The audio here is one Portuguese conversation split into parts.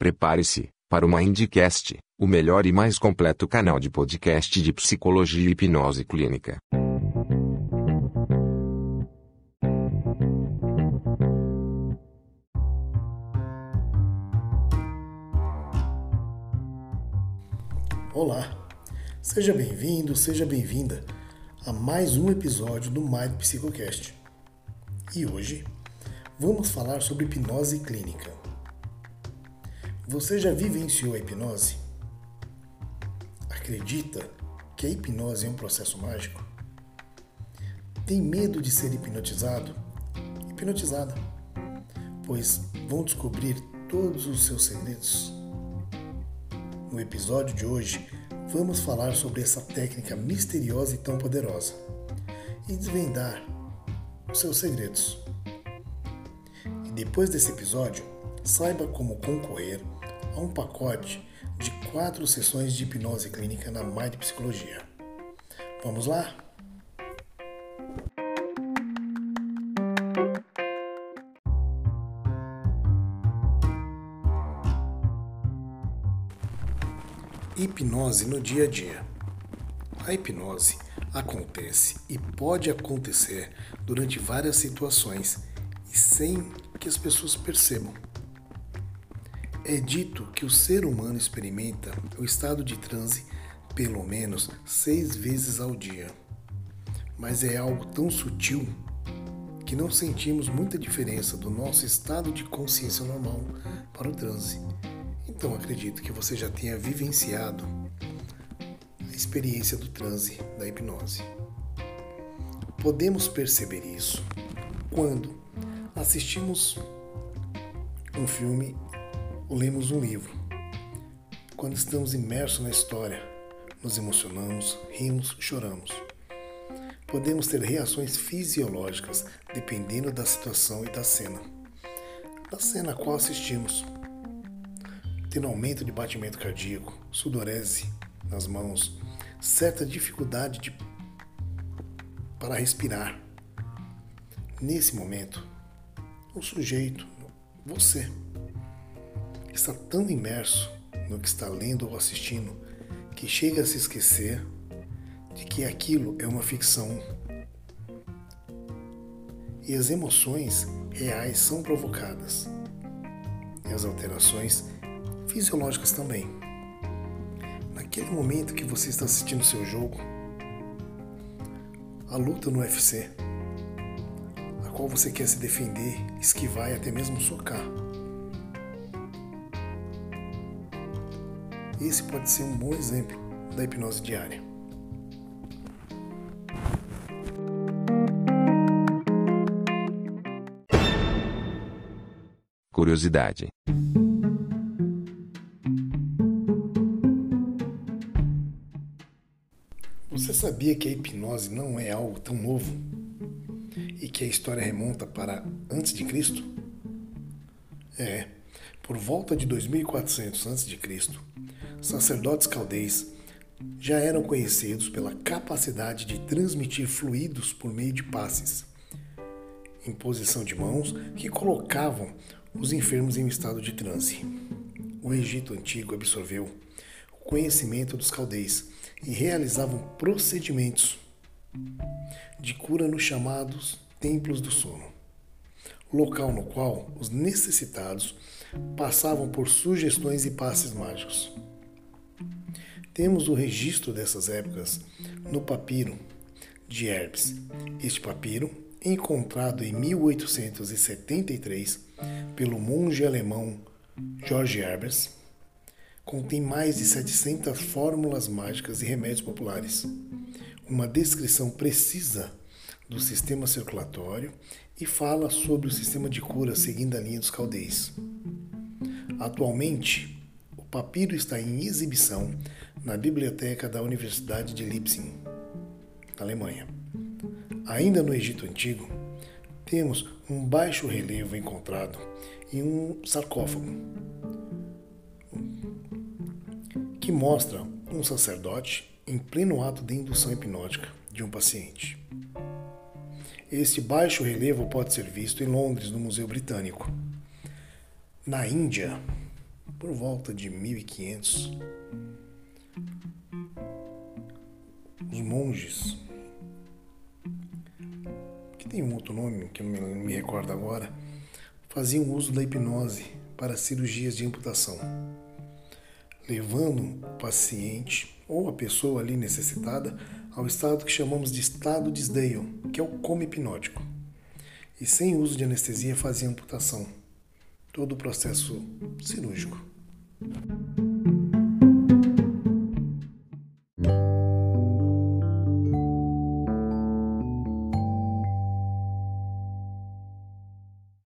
Prepare-se para o Mindcast, o melhor e mais completo canal de podcast de psicologia e hipnose clínica. Olá, seja bem-vindo, seja bem-vinda a mais um episódio do Mind Psicocast. E hoje vamos falar sobre hipnose clínica. Você já vivenciou a hipnose? Acredita que a hipnose é um processo mágico? Tem medo de ser hipnotizado? Hipnotizada. Pois vão descobrir todos os seus segredos. No episódio de hoje, vamos falar sobre essa técnica misteriosa e tão poderosa e desvendar os seus segredos. E depois desse episódio, saiba como concorrer a um pacote de quatro sessões de hipnose clínica na Mind Psicologia. Vamos lá? Hipnose no dia a dia. A hipnose acontece e pode acontecer durante várias situações e sem que as pessoas percebam. É dito que o ser humano experimenta o estado de transe pelo menos seis vezes ao dia. Mas é algo tão sutil que não sentimos muita diferença do nosso estado de consciência normal para o transe. Então acredito que você já tenha vivenciado a experiência do transe da hipnose. Podemos perceber isso quando assistimos um filme lemos um livro. Quando estamos imersos na história, nos emocionamos, rimos, choramos. Podemos ter reações fisiológicas dependendo da situação e da cena. Da cena a qual assistimos. Tendo aumento de batimento cardíaco, sudorese nas mãos, certa dificuldade de... para respirar. Nesse momento, o sujeito, você, está tão imerso no que está lendo ou assistindo que chega a se esquecer de que aquilo é uma ficção. E as emoções reais são provocadas. E as alterações fisiológicas também. Naquele momento que você está assistindo seu jogo, a luta no UFC, a qual você quer se defender, esquivar e até mesmo socar. Esse pode ser um bom exemplo da hipnose diária. Curiosidade. Você sabia que a hipnose não é algo tão novo e que a história remonta para antes de Cristo? É, por volta de 2400 a.C., sacerdotes caldeis já eram conhecidos pela capacidade de transmitir fluidos por meio de passes, imposição de mãos que colocavam os enfermos em um estado de transe. O Egito antigo absorveu o conhecimento dos caldeis e realizavam procedimentos de cura nos chamados templos do sono, local no qual os necessitados passavam por sugestões e passes mágicos. Temos o registro dessas épocas no papiro de Herbes. Este papiro, encontrado em 1873 pelo monge alemão George Herbes, contém mais de 700 fórmulas mágicas e remédios populares, uma descrição precisa do sistema circulatório e fala sobre o sistema de cura seguindo a linha dos caldeis. Atualmente, papiro está em exibição na biblioteca da Universidade de Leipzig, na Alemanha. Ainda no Egito Antigo, temos um baixo relevo encontrado em um sarcófago que mostra um sacerdote em pleno ato de indução hipnótica de um paciente. Este baixo relevo pode ser visto em Londres, no Museu Britânico. Na Índia, por volta de 1500, os monges, que tem um outro nome que eu não me recordo agora, faziam uso da hipnose para cirurgias de amputação, levando o paciente ou a pessoa ali necessitada ao estado que chamamos de estado de Sdale, que é o coma hipnótico. E sem uso de anestesia fazia amputação, todo o processo cirúrgico.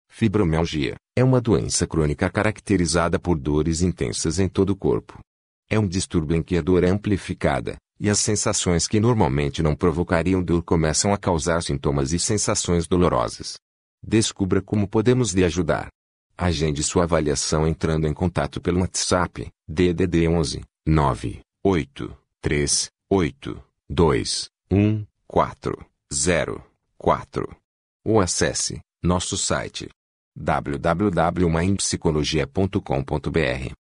Fibromialgia é uma doença crônica caracterizada por dores intensas em todo o corpo. É um distúrbio em que a dor é amplificada, e as sensações que normalmente não provocariam dor começam a causar sintomas e sensações dolorosas. Descubra como podemos lhe ajudar. Agende sua avaliação entrando em contato pelo WhatsApp DDD 11 9 8 3 8 2 1 4 0 4 ou acesse nosso site www.mindpsicologia.com.br.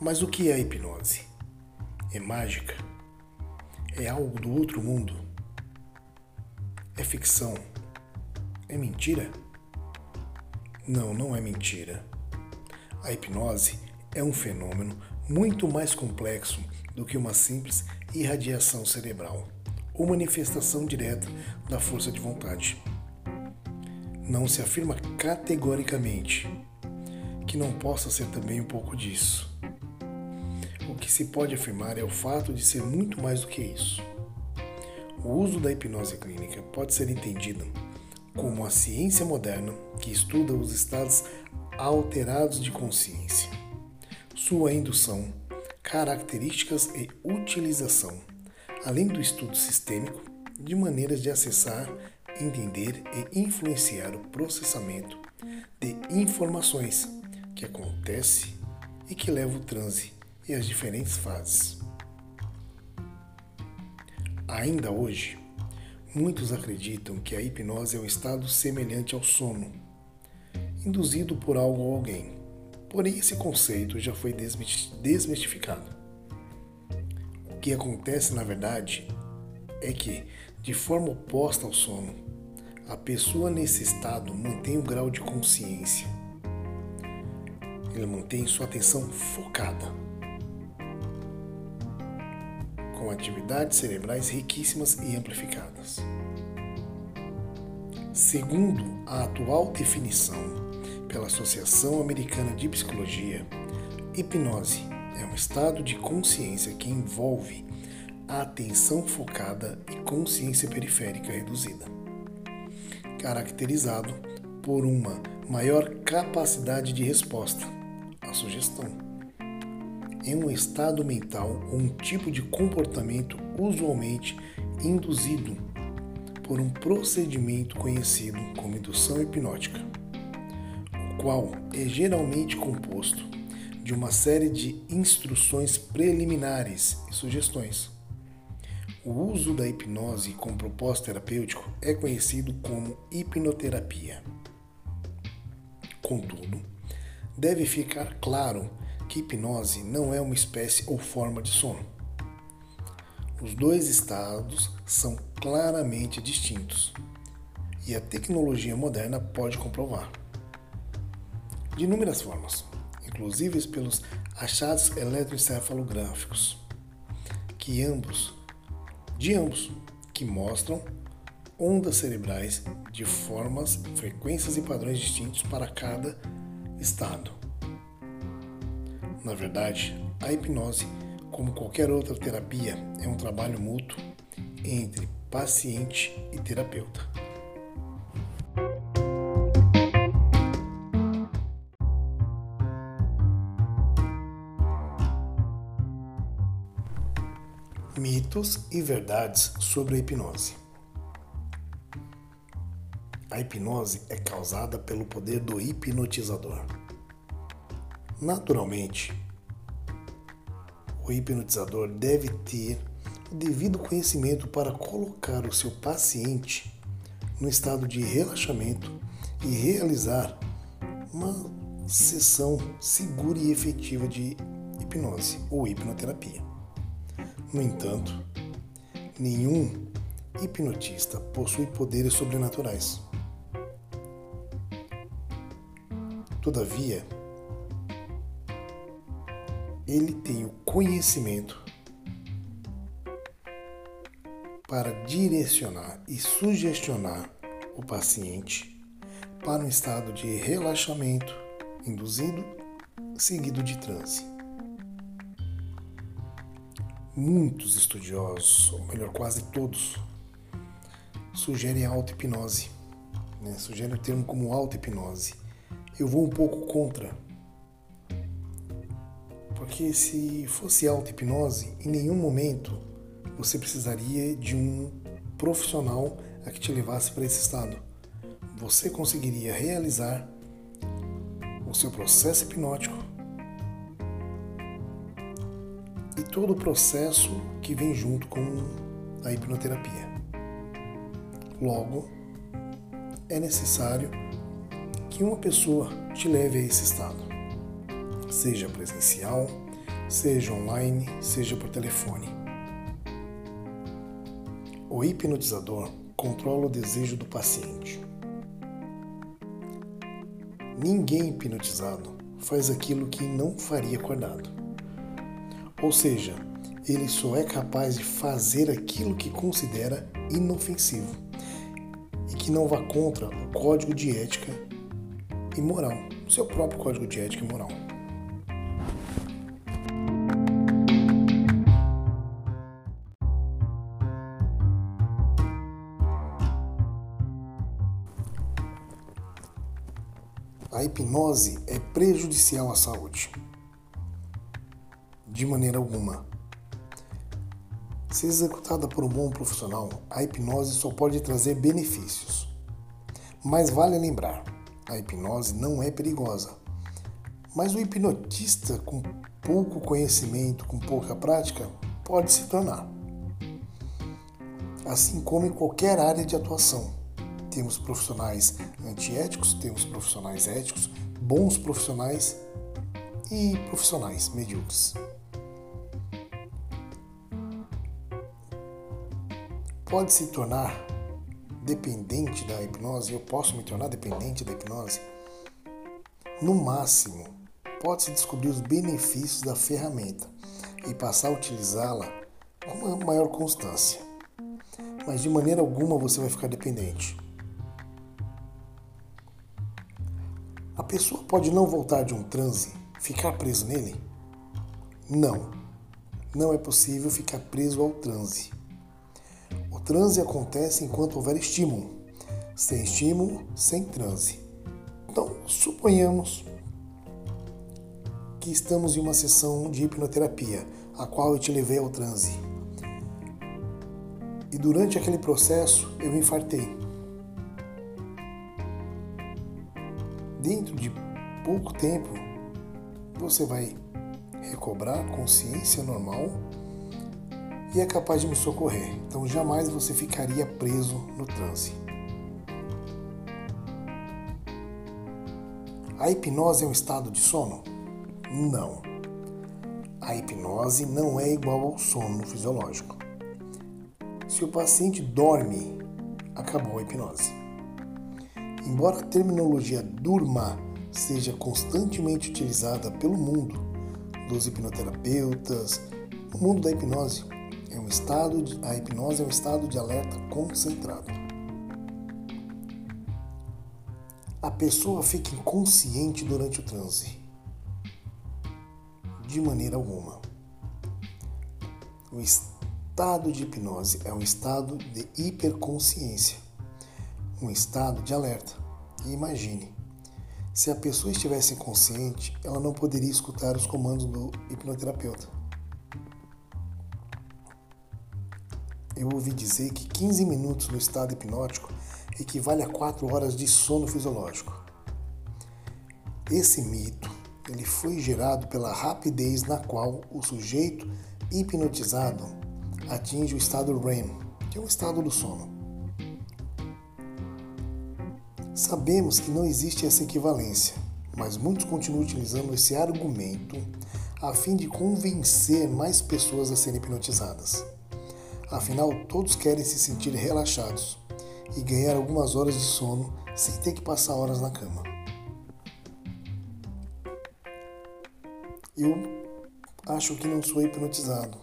Mas o que é hipnose? É mágica? É algo do outro mundo? É ficção? É mentira? Não, não é mentira. A hipnose é um fenômeno muito mais complexo do que uma simples irradiação cerebral ou manifestação direta da força de vontade. Não se afirma categoricamente que não possa ser também um pouco disso. O que se pode afirmar é o fato de ser muito mais do que isso. O uso da hipnose clínica pode ser entendido como a ciência moderna que estuda os estados alterados de consciência sua indução, características e utilização, além do estudo sistêmico de maneiras de acessar, entender e influenciar o processamento de informações que acontece e que leva o transe e as diferentes fases. Ainda hoje, muitos acreditam que a hipnose é um estado semelhante ao sono, induzido por algo ou alguém Porém, esse conceito já foi desmistificado. O que acontece, na verdade, é que, de forma oposta ao sono, a pessoa nesse estado mantém o grau de consciência. Ele mantém sua atenção focada, com atividades cerebrais riquíssimas e amplificadas. Segundo a atual definição pela Associação Americana de Psicologia, hipnose é um estado de consciência que envolve a atenção focada e consciência periférica reduzida, caracterizado por uma maior capacidade de resposta à sugestão. É um estado mental ou um tipo de comportamento usualmente induzido por um procedimento conhecido como indução hipnótica qual é geralmente composto de uma série de instruções preliminares e sugestões. O uso da hipnose com propósito terapêutico é conhecido como hipnoterapia. Contudo, deve ficar claro que hipnose não é uma espécie ou forma de sono. Os dois estados são claramente distintos e a tecnologia moderna pode comprovar de inúmeras formas, inclusive pelos achados eletroencefalográficos, que ambos, de ambos, que mostram ondas cerebrais de formas, frequências e padrões distintos para cada estado. Na verdade, a hipnose, como qualquer outra terapia, é um trabalho mútuo entre paciente e terapeuta. Mitos e verdades sobre a hipnose. A hipnose é causada pelo poder do hipnotizador. Naturalmente, o hipnotizador deve ter o devido conhecimento para colocar o seu paciente no estado de relaxamento e realizar uma sessão segura e efetiva de hipnose ou hipnoterapia. No entanto, nenhum hipnotista possui poderes sobrenaturais. Todavia, ele tem o conhecimento para direcionar e sugestionar o paciente para um estado de relaxamento induzido, seguido de transe. Muitos estudiosos, ou melhor, quase todos, sugerem a auto-hipnose, né? sugerem o termo como auto-hipnose. Eu vou um pouco contra, porque se fosse auto-hipnose, em nenhum momento você precisaria de um profissional a que te levasse para esse estado. Você conseguiria realizar o seu processo hipnótico e todo o processo que vem junto com a hipnoterapia. Logo, é necessário que uma pessoa te leve a esse estado, seja presencial, seja online, seja por telefone. O hipnotizador controla o desejo do paciente. Ninguém hipnotizado faz aquilo que não faria acordado. Ou seja, ele só é capaz de fazer aquilo que considera inofensivo e que não vá contra o código de ética e moral, seu próprio código de ética e moral. Hipnose é prejudicial à saúde. De maneira alguma. Se executada por um bom profissional, a hipnose só pode trazer benefícios. Mas vale lembrar, a hipnose não é perigosa. Mas o hipnotista com pouco conhecimento, com pouca prática, pode se tornar. Assim como em qualquer área de atuação. Temos profissionais antiéticos, temos profissionais éticos, bons profissionais e profissionais medíocres. Pode se tornar dependente da hipnose, eu posso me tornar dependente da hipnose? No máximo, pode-se descobrir os benefícios da ferramenta e passar a utilizá-la com maior constância. Mas de maneira alguma você vai ficar dependente. Pessoa pode não voltar de um transe, ficar preso nele? Não. Não é possível ficar preso ao transe. O transe acontece enquanto houver estímulo. Sem estímulo, sem transe. Então, suponhamos que estamos em uma sessão de hipnoterapia, a qual eu te levei ao transe. E durante aquele processo eu infartei. Dentro de pouco tempo você vai recobrar consciência normal e é capaz de me socorrer. Então jamais você ficaria preso no transe. A hipnose é um estado de sono? Não. A hipnose não é igual ao sono fisiológico. Se o paciente dorme, acabou a hipnose. Embora a terminologia durma seja constantemente utilizada pelo mundo dos hipnoterapeutas, o mundo da hipnose é um estado de, a hipnose é um estado de alerta concentrado. A pessoa fica inconsciente durante o transe. De maneira alguma. O estado de hipnose é um estado de hiperconsciência um estado de alerta. E imagine, se a pessoa estivesse inconsciente, ela não poderia escutar os comandos do hipnoterapeuta. Eu ouvi dizer que 15 minutos no estado hipnótico equivale a 4 horas de sono fisiológico. Esse mito ele foi gerado pela rapidez na qual o sujeito hipnotizado atinge o estado REM, que é o estado do sono. Sabemos que não existe essa equivalência, mas muitos continuam utilizando esse argumento a fim de convencer mais pessoas a serem hipnotizadas. Afinal, todos querem se sentir relaxados e ganhar algumas horas de sono sem ter que passar horas na cama. Eu acho que não sou hipnotizado.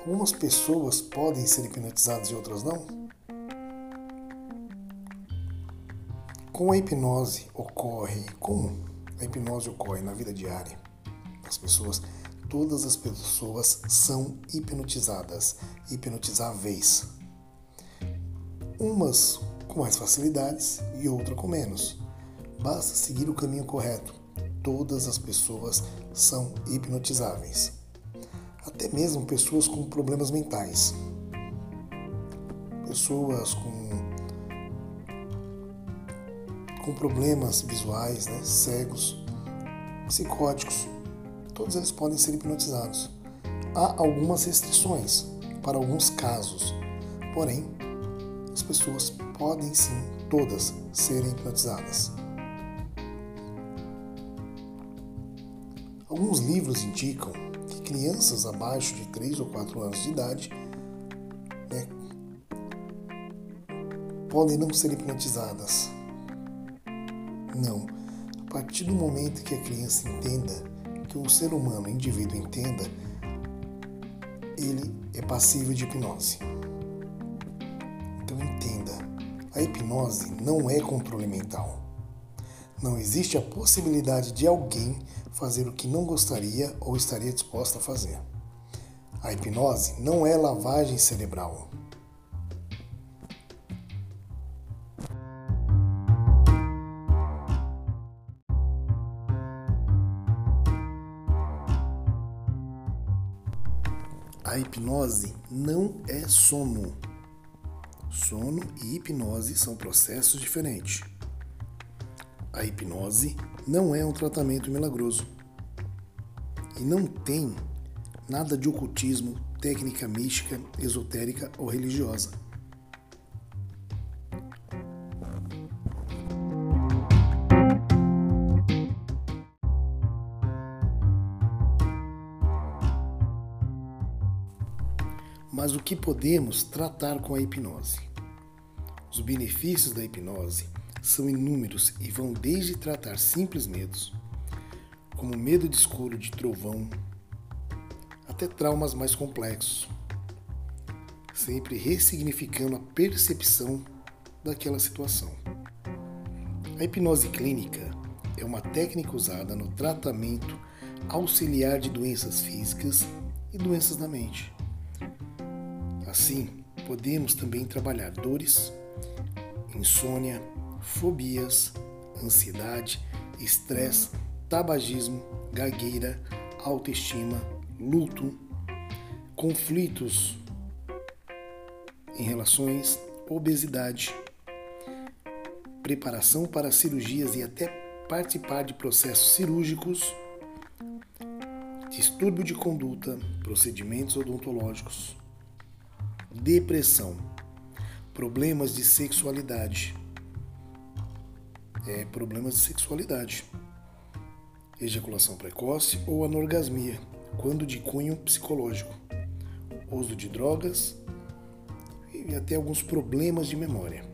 Algumas pessoas podem ser hipnotizadas e outras não? Com a hipnose ocorre, como a hipnose ocorre na vida diária das pessoas, todas as pessoas são hipnotizadas, hipnotizáveis. Umas com mais facilidades e outras com menos. Basta seguir o caminho correto. Todas as pessoas são hipnotizáveis. Até mesmo pessoas com problemas mentais. Pessoas com com problemas visuais, né, cegos, psicóticos, todos eles podem ser hipnotizados. Há algumas restrições para alguns casos, porém, as pessoas podem sim, todas, serem hipnotizadas. Alguns livros indicam que crianças abaixo de 3 ou 4 anos de idade né, podem não ser hipnotizadas, não. A partir do momento que a criança entenda, que o ser humano, o indivíduo entenda, ele é passível de hipnose. Então entenda, a hipnose não é controle mental. Não existe a possibilidade de alguém fazer o que não gostaria ou estaria disposto a fazer. A hipnose não é lavagem cerebral. Hipnose não é sono. Sono e hipnose são processos diferentes. A hipnose não é um tratamento milagroso e não tem nada de ocultismo, técnica mística, esotérica ou religiosa. Mas o que podemos tratar com a hipnose? Os benefícios da hipnose são inúmeros e vão desde tratar simples medos, como medo de escuro de trovão, até traumas mais complexos, sempre ressignificando a percepção daquela situação. A hipnose clínica é uma técnica usada no tratamento auxiliar de doenças físicas e doenças da mente. Assim, podemos também trabalhar dores, insônia, fobias, ansiedade, estresse, tabagismo, gagueira, autoestima, luto, conflitos em relações, obesidade, preparação para cirurgias e até participar de processos cirúrgicos, distúrbio de conduta, procedimentos odontológicos, depressão, problemas de sexualidade. É, problemas de sexualidade. Ejaculação precoce ou anorgasmia, quando de cunho psicológico. Uso de drogas e até alguns problemas de memória.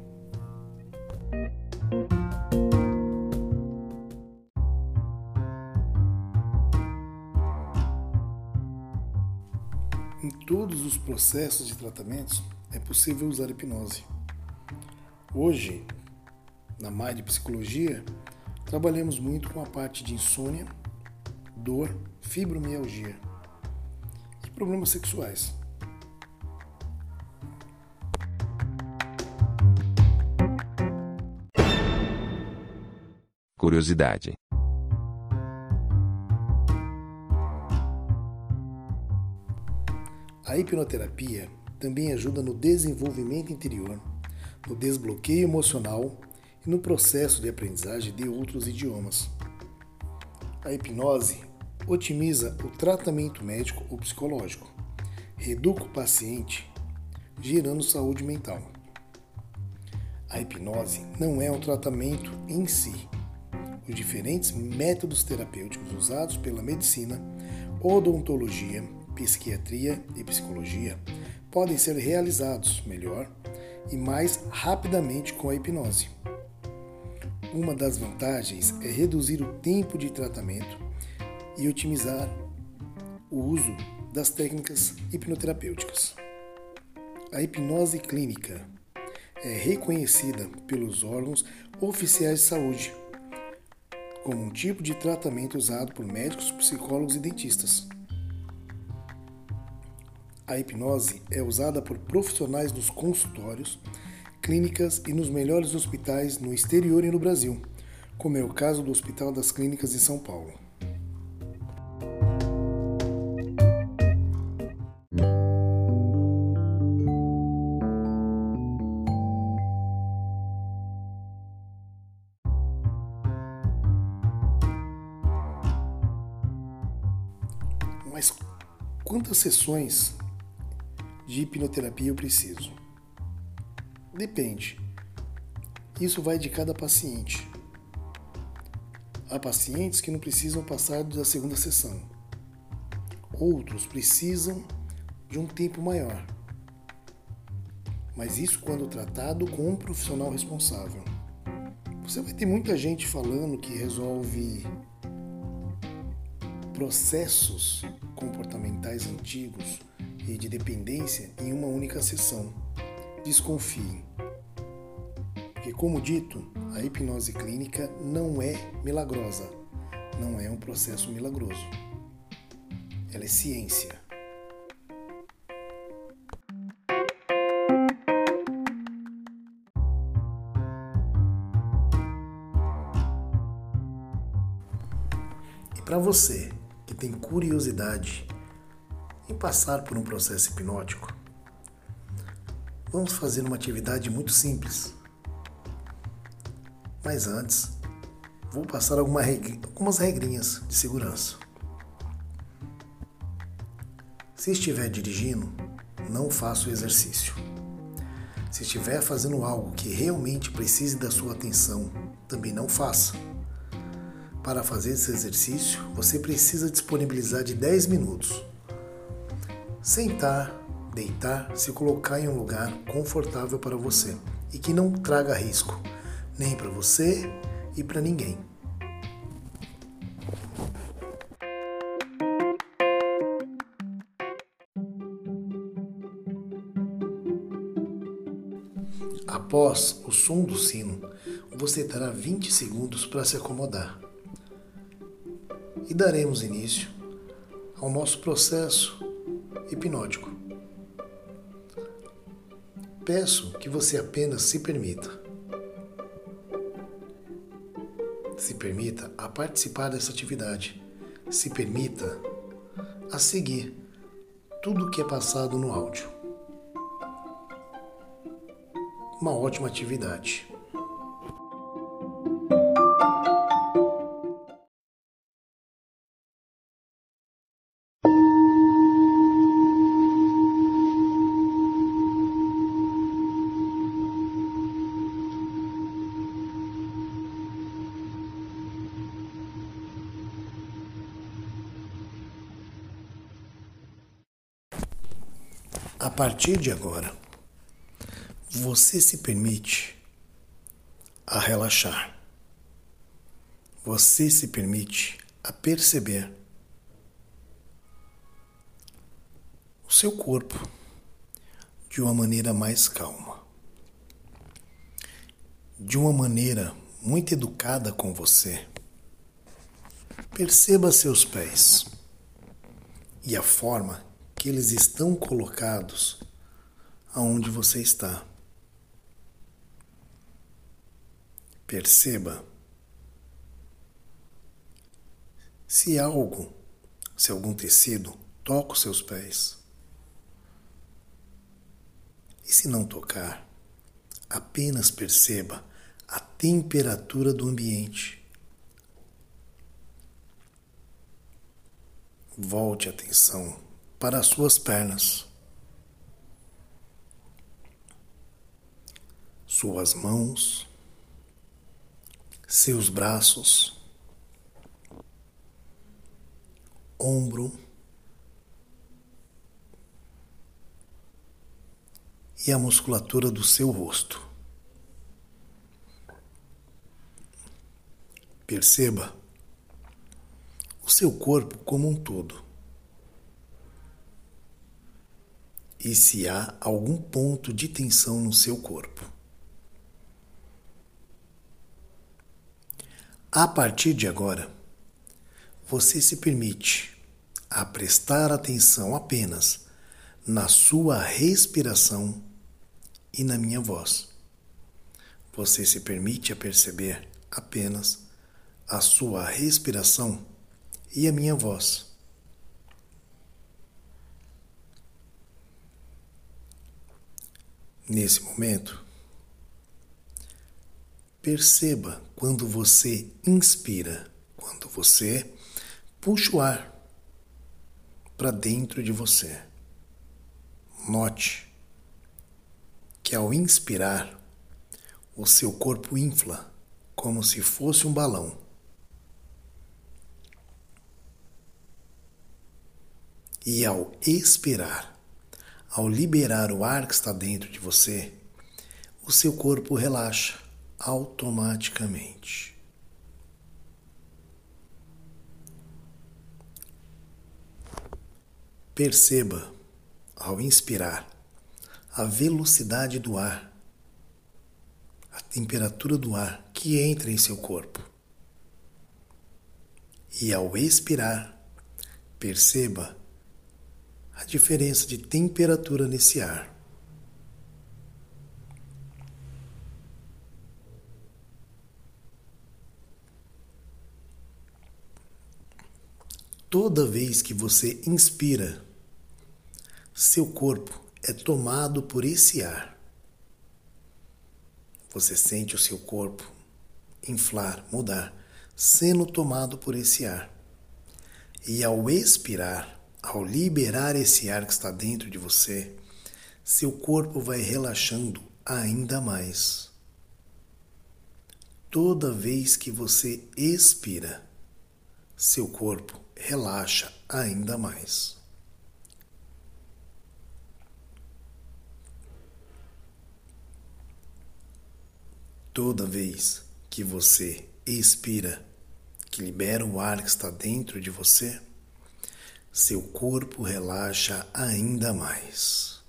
Em todos os processos de tratamentos é possível usar hipnose. Hoje, na Mind Psicologia, trabalhamos muito com a parte de insônia, dor, fibromialgia e problemas sexuais. Curiosidade. A hipnoterapia também ajuda no desenvolvimento interior, no desbloqueio emocional e no processo de aprendizagem de outros idiomas. A hipnose otimiza o tratamento médico ou psicológico, reeduca o paciente, gerando saúde mental. A hipnose não é um tratamento em si. Os diferentes métodos terapêuticos usados pela medicina, odontologia, psiquiatria e psicologia podem ser realizados melhor e mais rapidamente com a hipnose. Uma das vantagens é reduzir o tempo de tratamento e otimizar o uso das técnicas hipnoterapêuticas. A hipnose clínica é reconhecida pelos órgãos oficiais de saúde como um tipo de tratamento usado por médicos, psicólogos e dentistas. A hipnose é usada por profissionais nos consultórios, clínicas e nos melhores hospitais no exterior e no Brasil, como é o caso do Hospital das Clínicas de São Paulo. Mas quantas sessões de hipnoterapia eu preciso? Depende. Isso vai de cada paciente. Há pacientes que não precisam passar da segunda sessão. Outros precisam de um tempo maior. Mas isso quando tratado com um profissional responsável. Você vai ter muita gente falando que resolve processos comportamentais antigos e de dependência em uma única sessão. Desconfiem. Porque, como dito, a hipnose clínica não é milagrosa, não é um processo milagroso. Ela é ciência. E para você que tem curiosidade em passar por um processo hipnótico, vamos fazer uma atividade muito simples. Mas antes, vou passar alguma regr... algumas regrinhas de segurança. Se estiver dirigindo, não faça o exercício. Se estiver fazendo algo que realmente precise da sua atenção, também não faça. Para fazer esse exercício, você precisa disponibilizar de 10 minutos. Sentar, deitar, se colocar em um lugar confortável para você e que não traga risco, nem para você e para ninguém. Após o som do sino, você terá 20 segundos para se acomodar e daremos início ao nosso processo hipnótico. Peço que você apenas se permita. Se permita a participar dessa atividade. Se permita a seguir tudo o que é passado no áudio. Uma ótima atividade. Partir de agora, você se permite a relaxar. Você se permite a perceber o seu corpo de uma maneira mais calma. De uma maneira muito educada com você. Perceba seus pés e a forma que eles estão colocados aonde você está. Perceba se algo, se algum tecido toca os seus pés. E se não tocar, apenas perceba a temperatura do ambiente. Volte a atenção para as suas pernas, suas mãos, seus braços, ombro e a musculatura do seu rosto. Perceba o seu corpo como um todo. E se há algum ponto de tensão no seu corpo. A partir de agora, você se permite a prestar atenção apenas na sua respiração e na minha voz. Você se permite a perceber apenas a sua respiração e a minha voz. Nesse momento, perceba quando você inspira, quando você puxa o ar para dentro de você. Note que ao inspirar, o seu corpo infla como se fosse um balão. E ao expirar, ao liberar o ar que está dentro de você, o seu corpo relaxa automaticamente. Perceba, ao inspirar, a velocidade do ar, a temperatura do ar que entra em seu corpo. E ao expirar, perceba a diferença de temperatura nesse ar. Toda vez que você inspira, seu corpo é tomado por esse ar. Você sente o seu corpo inflar, mudar, sendo tomado por esse ar. E ao expirar, ao liberar esse ar que está dentro de você, seu corpo vai relaxando ainda mais. Toda vez que você expira, seu corpo relaxa ainda mais. Toda vez que você expira, que libera o ar que está dentro de você, seu corpo relaxa ainda mais,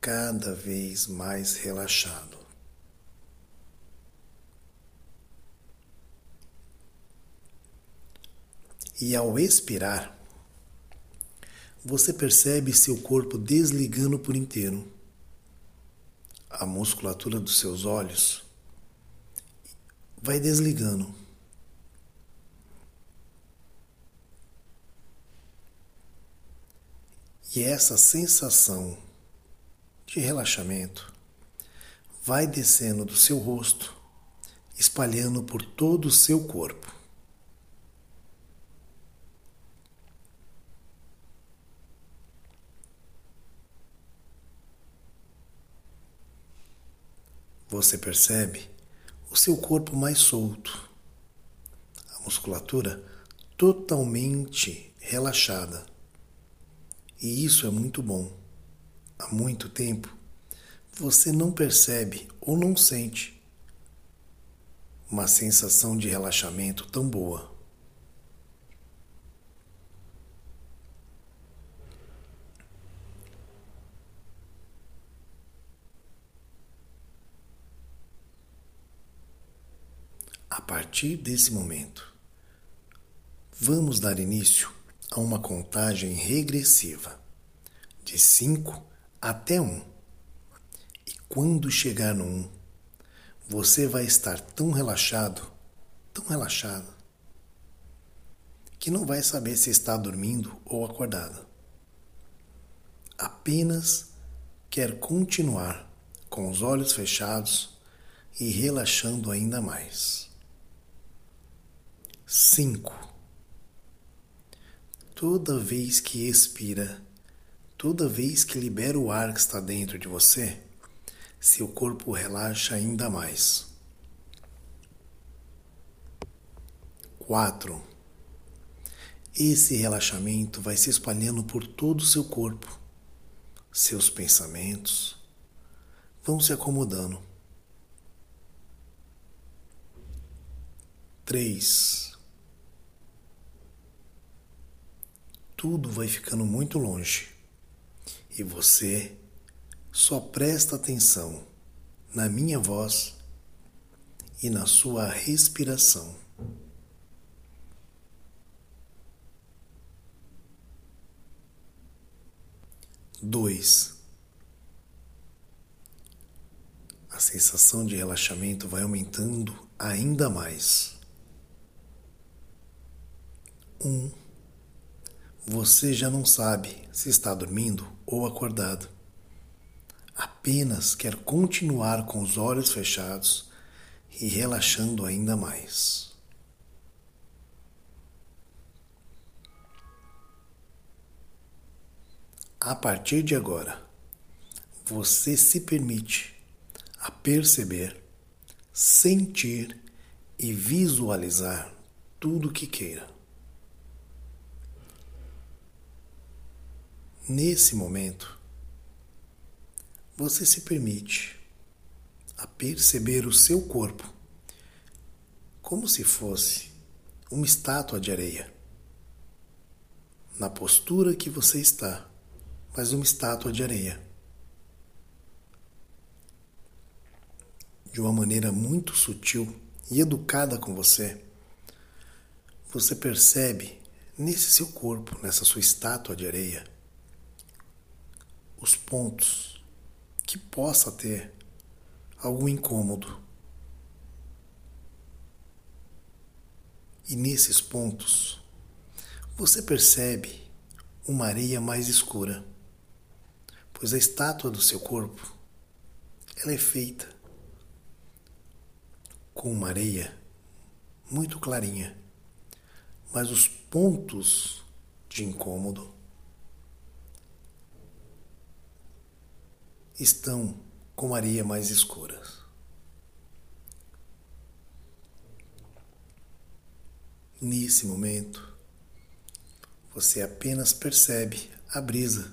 cada vez mais relaxado. E ao expirar, você percebe seu corpo desligando por inteiro. A musculatura dos seus olhos vai desligando. E essa sensação de relaxamento vai descendo do seu rosto, espalhando por todo o seu corpo. Você percebe o seu corpo mais solto, a musculatura totalmente relaxada. E isso é muito bom. Há muito tempo você não percebe ou não sente uma sensação de relaxamento tão boa. A partir desse momento, vamos dar início a uma contagem regressiva de 5 até 1. Um. E quando chegar no 1, um, você vai estar tão relaxado, tão relaxado, que não vai saber se está dormindo ou acordado. Apenas quer continuar com os olhos fechados e relaxando ainda mais. 5 Toda vez que expira, toda vez que libera o ar que está dentro de você, seu corpo relaxa ainda mais. 4. Esse relaxamento vai se espalhando por todo o seu corpo. Seus pensamentos vão se acomodando. 3. Tudo vai ficando muito longe e você só presta atenção na minha voz e na sua respiração. Dois. A sensação de relaxamento vai aumentando ainda mais. Um, você já não sabe se está dormindo ou acordado. Apenas quer continuar com os olhos fechados e relaxando ainda mais. A partir de agora, você se permite a perceber, sentir e visualizar tudo o que queira. Nesse momento, você se permite a perceber o seu corpo como se fosse uma estátua de areia. Na postura que você está, mas uma estátua de areia. De uma maneira muito sutil e educada com você, você percebe nesse seu corpo, nessa sua estátua de areia, os pontos que possa ter algum incômodo. E nesses pontos, você percebe uma areia mais escura, pois a estátua do seu corpo ela é feita com uma areia muito clarinha, mas os pontos de incômodo estão com areia mais escura. Nesse momento, você apenas percebe a brisa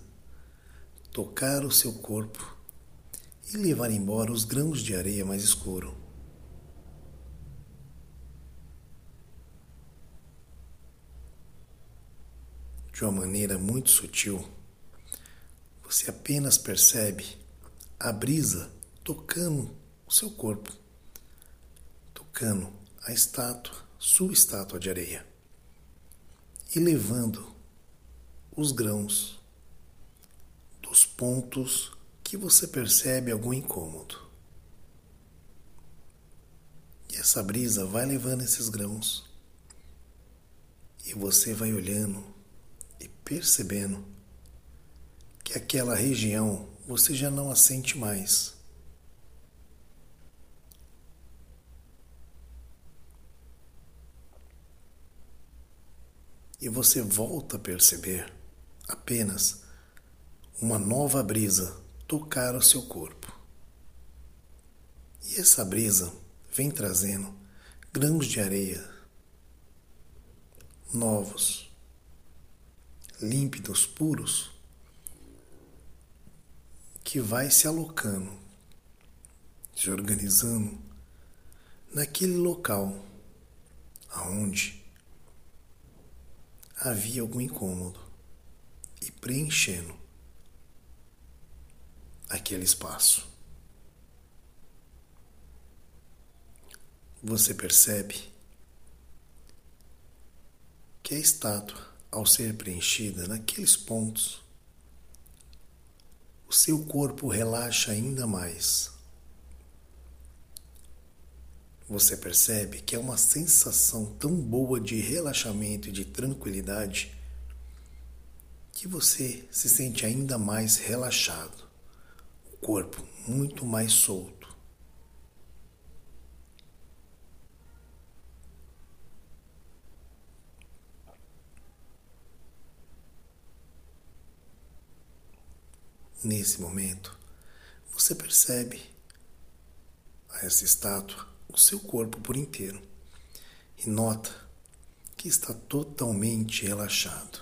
tocar o seu corpo e levar embora os grãos de areia mais escuro. De uma maneira muito sutil, você apenas percebe a brisa tocando o seu corpo, tocando a estátua, sua estátua de areia, e levando os grãos dos pontos que você percebe algum incômodo. E essa brisa vai levando esses grãos, e você vai olhando e percebendo que aquela região você já não a sente mais. E você volta a perceber apenas uma nova brisa tocar o seu corpo. E essa brisa vem trazendo grãos de areia novos, límpidos, puros que vai se alocando, se organizando naquele local aonde havia algum incômodo e preenchendo aquele espaço. Você percebe que a estátua, ao ser preenchida naqueles pontos, o seu corpo relaxa ainda mais. Você percebe que é uma sensação tão boa de relaxamento e de tranquilidade que você se sente ainda mais relaxado, o corpo muito mais solto. Nesse momento, você percebe a essa estátua o seu corpo por inteiro e nota que está totalmente relaxado.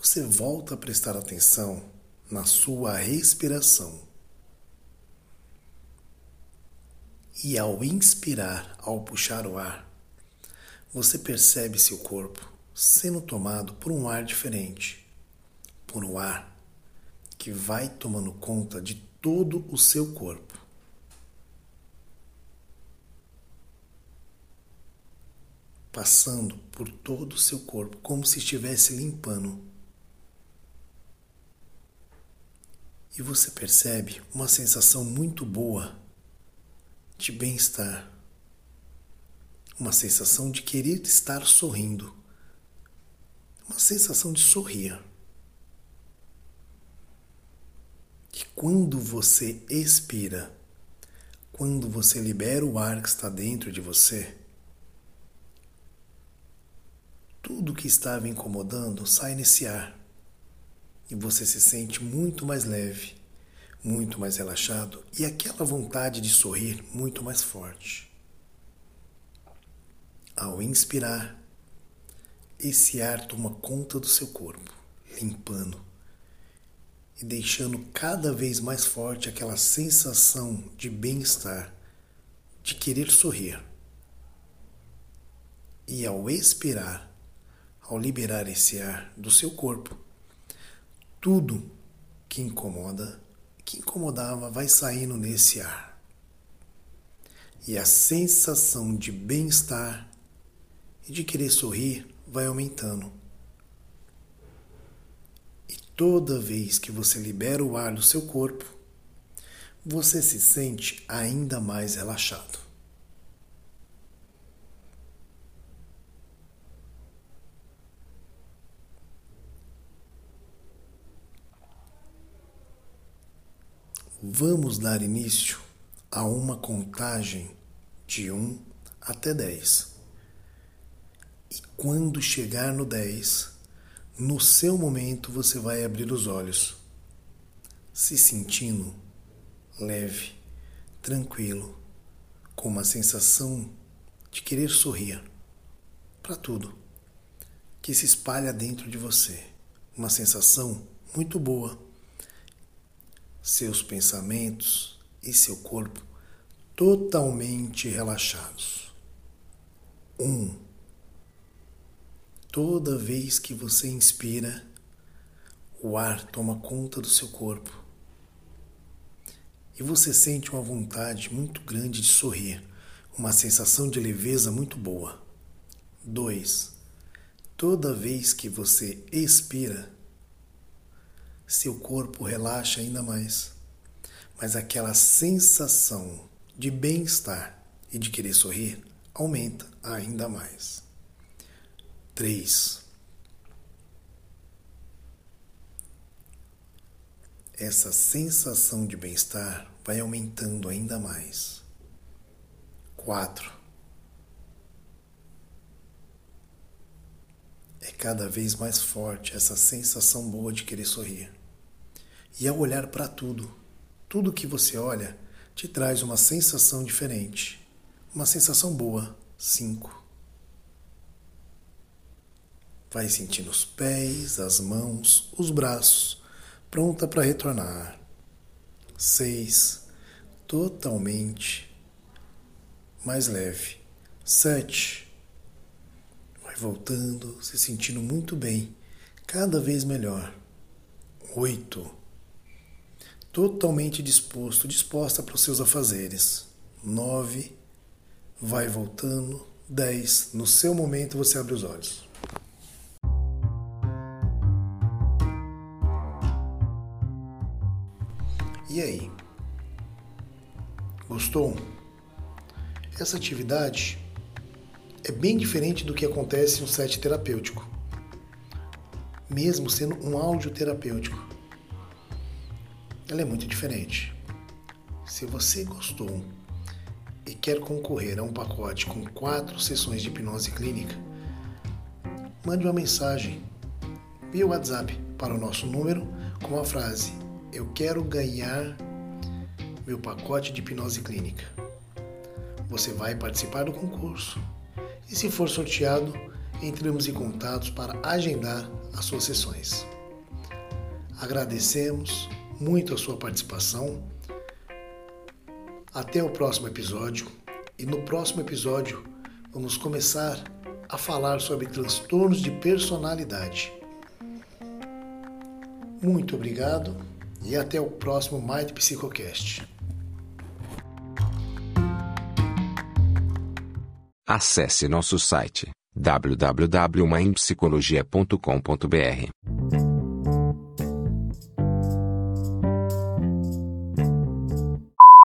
Você volta a prestar atenção na sua respiração. E ao inspirar, ao puxar o ar, você percebe seu corpo sendo tomado por um ar diferente, por um ar que vai tomando conta de todo o seu corpo. Passando por todo o seu corpo, como se estivesse limpando. E você percebe uma sensação muito boa de bem-estar, uma sensação de querer estar sorrindo, uma sensação de sorrir. E quando você expira, quando você libera o ar que está dentro de você, tudo que estava incomodando sai nesse ar e você se sente muito mais leve, muito mais relaxado e aquela vontade de sorrir muito mais forte. Ao inspirar, esse ar toma conta do seu corpo, limpando e deixando cada vez mais forte aquela sensação de bem-estar, de querer sorrir. E ao expirar, ao liberar esse ar do seu corpo, tudo que incomoda, que incomodava, vai saindo nesse ar. E a sensação de bem-estar e de querer sorrir vai aumentando. Toda vez que você libera o ar do seu corpo, você se sente ainda mais relaxado. Vamos dar início a uma contagem de 1 até 10. E quando chegar no 10, no seu momento você vai abrir os olhos, se sentindo leve, tranquilo, com uma sensação de querer sorrir para tudo que se espalha dentro de você. Uma sensação muito boa seus pensamentos e seu corpo totalmente relaxados. Um. Toda vez que você inspira, o ar toma conta do seu corpo e você sente uma vontade muito grande de sorrir, uma sensação de leveza muito boa. 2. Toda vez que você expira, seu corpo relaxa ainda mais. Mas aquela sensação de bem-estar e de querer sorrir aumenta ainda mais. 3. Essa sensação de bem-estar vai aumentando ainda mais. 4. É cada vez mais forte essa sensação boa de querer sorrir. E ao olhar para tudo, tudo que você olha te traz uma sensação diferente, uma sensação boa. 5. Vai sentindo os pés, as mãos, os braços, pronta para retornar. 6. Totalmente mais leve. 7. Vai voltando, se sentindo muito bem, cada vez melhor. 8 totalmente disposto, disposta para os seus afazeres. Nove, vai voltando. Dez, no seu momento você abre os olhos. E aí? Gostou? Essa atividade é bem diferente do que acontece em um set terapêutico, mesmo sendo um áudio terapêutico ela é muito diferente. Se você gostou e quer concorrer a um pacote com quatro sessões de hipnose clínica, mande uma mensagem via WhatsApp para o nosso número com a frase: Eu quero ganhar meu pacote de hipnose clínica. Você vai participar do concurso e, se for sorteado, entramos em contato para agendar as suas sessões. Agradecemos muito a sua participação. Até o próximo episódio. E no próximo episódio vamos começar a falar sobre transtornos de personalidade. Muito obrigado e até o próximo Mind Psicocast. Acesse nosso site www.mindpsicologia.com.br